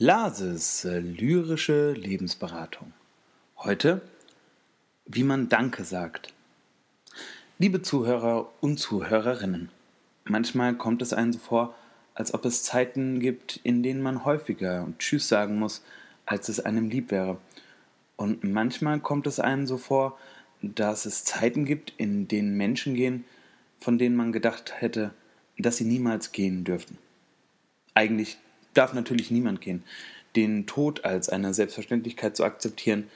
Lases äh, lyrische Lebensberatung. Heute, wie man Danke sagt. Liebe Zuhörer und Zuhörerinnen, manchmal kommt es einem so vor, als ob es Zeiten gibt, in denen man häufiger Tschüss sagen muss, als es einem lieb wäre. Und manchmal kommt es einem so vor, dass es Zeiten gibt, in denen Menschen gehen, von denen man gedacht hätte, dass sie niemals gehen dürften. Eigentlich darf natürlich niemand gehen. Den Tod als eine Selbstverständlichkeit zu akzeptieren,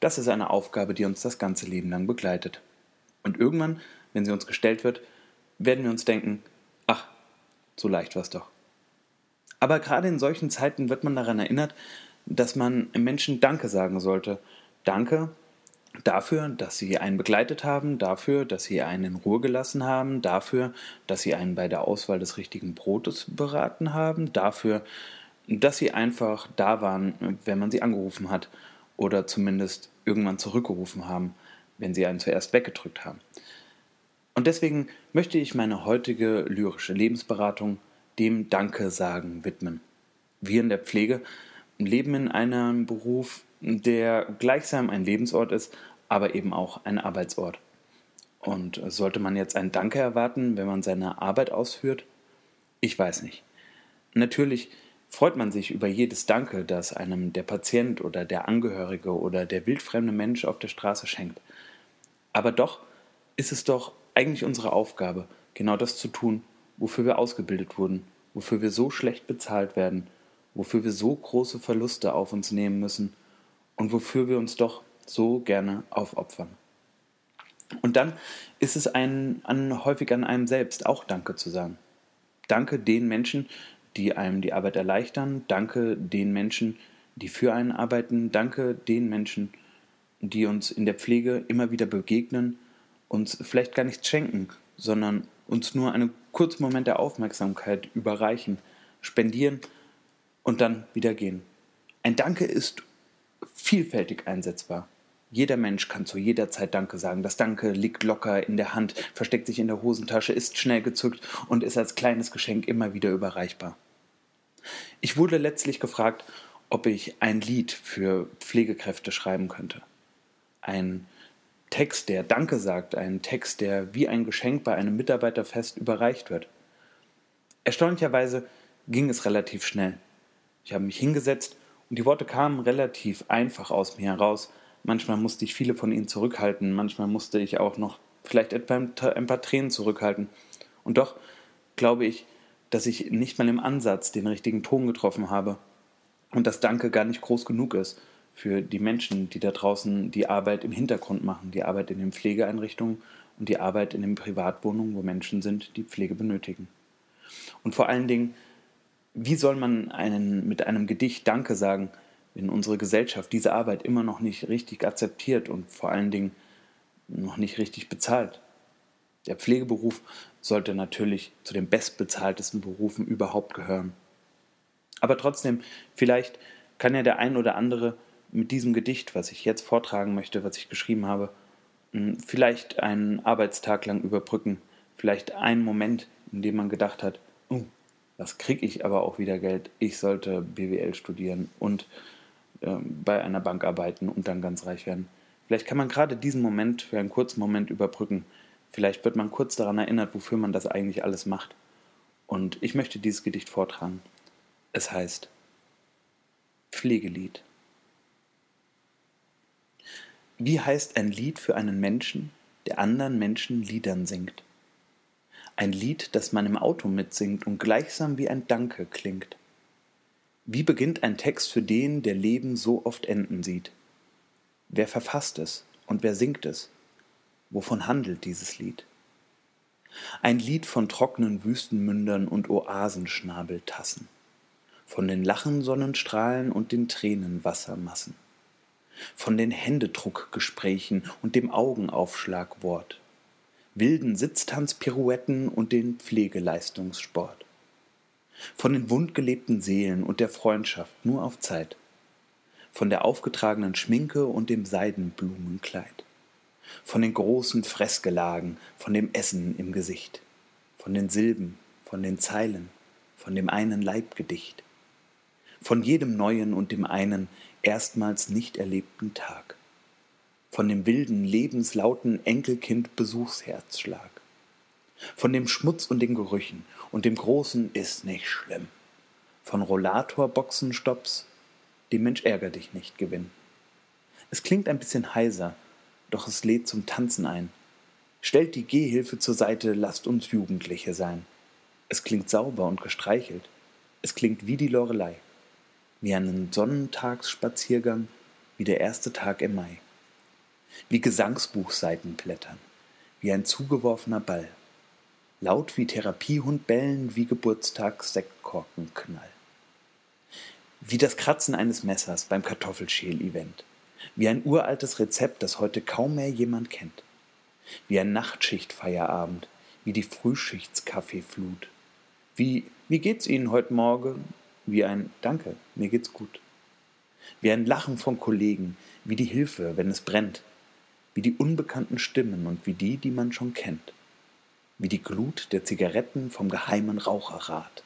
das ist eine Aufgabe, die uns das ganze Leben lang begleitet. Und irgendwann, wenn sie uns gestellt wird, werden wir uns denken, ach, so leicht war es doch. Aber gerade in solchen Zeiten wird man daran erinnert, dass man Menschen Danke sagen sollte. Danke dafür, dass sie einen begleitet haben, dafür, dass sie einen in Ruhe gelassen haben, dafür, dass sie einen bei der Auswahl des richtigen Brotes beraten haben, dafür, dass sie einfach da waren, wenn man sie angerufen hat oder zumindest irgendwann zurückgerufen haben, wenn sie einen zuerst weggedrückt haben. Und deswegen möchte ich meine heutige lyrische Lebensberatung dem Danke sagen widmen. Wir in der Pflege leben in einem Beruf, der gleichsam ein Lebensort ist, aber eben auch ein Arbeitsort. Und sollte man jetzt ein Danke erwarten, wenn man seine Arbeit ausführt? Ich weiß nicht. Natürlich freut man sich über jedes Danke, das einem der Patient oder der Angehörige oder der wildfremde Mensch auf der Straße schenkt. Aber doch ist es doch eigentlich unsere Aufgabe, genau das zu tun, wofür wir ausgebildet wurden, wofür wir so schlecht bezahlt werden, wofür wir so große Verluste auf uns nehmen müssen und wofür wir uns doch so gerne aufopfern. Und dann ist es ein, an, häufig an einem selbst auch Danke zu sagen. Danke den Menschen, die einem die Arbeit erleichtern. Danke den Menschen, die für einen arbeiten. Danke den Menschen, die uns in der Pflege immer wieder begegnen, uns vielleicht gar nichts schenken, sondern uns nur einen kurzen Moment der Aufmerksamkeit überreichen, spendieren und dann wieder gehen. Ein Danke ist vielfältig einsetzbar. Jeder Mensch kann zu jeder Zeit Danke sagen. Das Danke liegt locker in der Hand, versteckt sich in der Hosentasche, ist schnell gezückt und ist als kleines Geschenk immer wieder überreichbar. Ich wurde letztlich gefragt, ob ich ein Lied für Pflegekräfte schreiben könnte. Ein Text, der Danke sagt, ein Text, der wie ein Geschenk bei einem Mitarbeiterfest überreicht wird. Erstaunlicherweise ging es relativ schnell. Ich habe mich hingesetzt und die Worte kamen relativ einfach aus mir heraus. Manchmal musste ich viele von ihnen zurückhalten, manchmal musste ich auch noch vielleicht etwa ein paar Tränen zurückhalten. Und doch glaube ich, dass ich nicht mal im Ansatz den richtigen Ton getroffen habe und das Danke gar nicht groß genug ist für die Menschen, die da draußen die Arbeit im Hintergrund machen, die Arbeit in den Pflegeeinrichtungen und die Arbeit in den Privatwohnungen, wo Menschen sind, die Pflege benötigen. Und vor allen Dingen wie soll man einen, mit einem Gedicht Danke sagen, wenn unsere Gesellschaft diese Arbeit immer noch nicht richtig akzeptiert und vor allen Dingen noch nicht richtig bezahlt? Der Pflegeberuf sollte natürlich zu den bestbezahltesten Berufen überhaupt gehören. Aber trotzdem, vielleicht kann ja der ein oder andere mit diesem Gedicht, was ich jetzt vortragen möchte, was ich geschrieben habe, vielleicht einen Arbeitstag lang überbrücken, vielleicht einen Moment, in dem man gedacht hat, oh, was kriege ich aber auch wieder Geld? Ich sollte BWL studieren und ähm, bei einer Bank arbeiten und dann ganz reich werden. Vielleicht kann man gerade diesen Moment für einen kurzen Moment überbrücken. Vielleicht wird man kurz daran erinnert, wofür man das eigentlich alles macht. Und ich möchte dieses Gedicht vortragen. Es heißt Pflegelied. Wie heißt ein Lied für einen Menschen, der anderen Menschen Liedern singt? Ein Lied, das man im Auto mitsingt und gleichsam wie ein Danke klingt. Wie beginnt ein Text für den, der Leben so oft enden sieht? Wer verfasst es und wer singt es? Wovon handelt dieses Lied? Ein Lied von trockenen Wüstenmündern und Oasenschnabeltassen, von den Lachensonnenstrahlen und den Tränenwassermassen, von den Händedruckgesprächen und dem Augenaufschlagwort, wilden Sitztanzpirouetten und den Pflegeleistungssport. Von den wundgelebten Seelen und der Freundschaft nur auf Zeit. Von der aufgetragenen Schminke und dem Seidenblumenkleid. Von den großen Fressgelagen, von dem Essen im Gesicht. Von den Silben, von den Zeilen, von dem einen Leibgedicht. von jedem neuen und dem einen erstmals nicht erlebten Tag, von dem wilden, lebenslauten Enkelkind-Besuchsherzschlag, von dem Schmutz und den Gerüchen und dem großen ist nicht schlimm, von Rollator-Boxenstopps, dem Mensch ärger dich nicht Gewinn. Es klingt ein bisschen heiser, doch es lädt zum Tanzen ein. Stellt die Gehhilfe zur Seite, lasst uns Jugendliche sein. Es klingt sauber und gestreichelt. Es klingt wie die Lorelei. Wie einen Sonnentagsspaziergang, wie der erste Tag im Mai. Wie Gesangsbuchseiten blättern, wie ein zugeworfener Ball. Laut wie Therapiehund bellen, wie Geburtstagssektkorkenknall. Wie das Kratzen eines Messers beim Kartoffelschäl-Event. Wie ein uraltes Rezept, das heute kaum mehr jemand kennt. Wie ein Nachtschichtfeierabend, wie die Frühschichtskaffeeflut. Wie, wie geht's Ihnen heute Morgen? Wie ein Danke, mir geht's gut. Wie ein Lachen von Kollegen, wie die Hilfe, wenn es brennt. Wie die unbekannten Stimmen und wie die, die man schon kennt. Wie die Glut der Zigaretten vom geheimen Raucherrat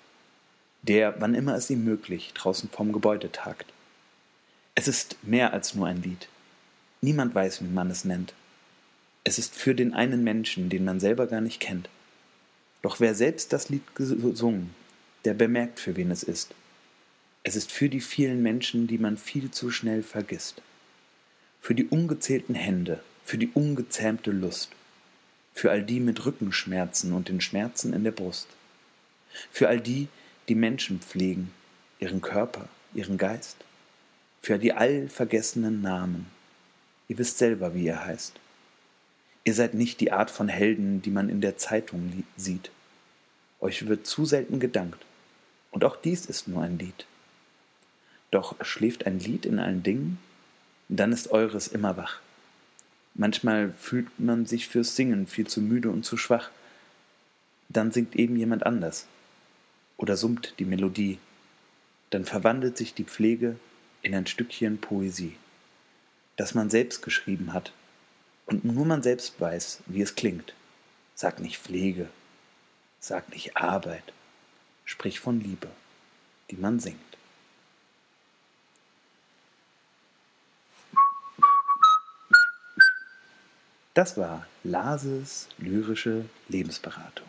der, wann immer es ihm möglich, draußen vorm Gebäude tagt. Es ist mehr als nur ein Lied. Niemand weiß, wie man es nennt. Es ist für den einen Menschen, den man selber gar nicht kennt. Doch wer selbst das Lied gesungen, der bemerkt, für wen es ist. Es ist für die vielen Menschen, die man viel zu schnell vergisst. Für die ungezählten Hände, für die ungezähmte Lust. Für all die mit Rückenschmerzen und den Schmerzen in der Brust. Für all die, die Menschen pflegen, ihren Körper, ihren Geist, für die allvergessenen Namen. Ihr wisst selber, wie ihr heißt. Ihr seid nicht die Art von Helden, die man in der Zeitung sieht. Euch wird zu selten gedankt. Und auch dies ist nur ein Lied. Doch schläft ein Lied in allen Dingen, dann ist eures immer wach. Manchmal fühlt man sich fürs Singen viel zu müde und zu schwach. Dann singt eben jemand anders oder summt die Melodie, dann verwandelt sich die Pflege in ein Stückchen Poesie, das man selbst geschrieben hat und nur man selbst weiß, wie es klingt. Sag nicht Pflege, sag nicht Arbeit, sprich von Liebe, die man singt. Das war Lases lyrische Lebensberatung.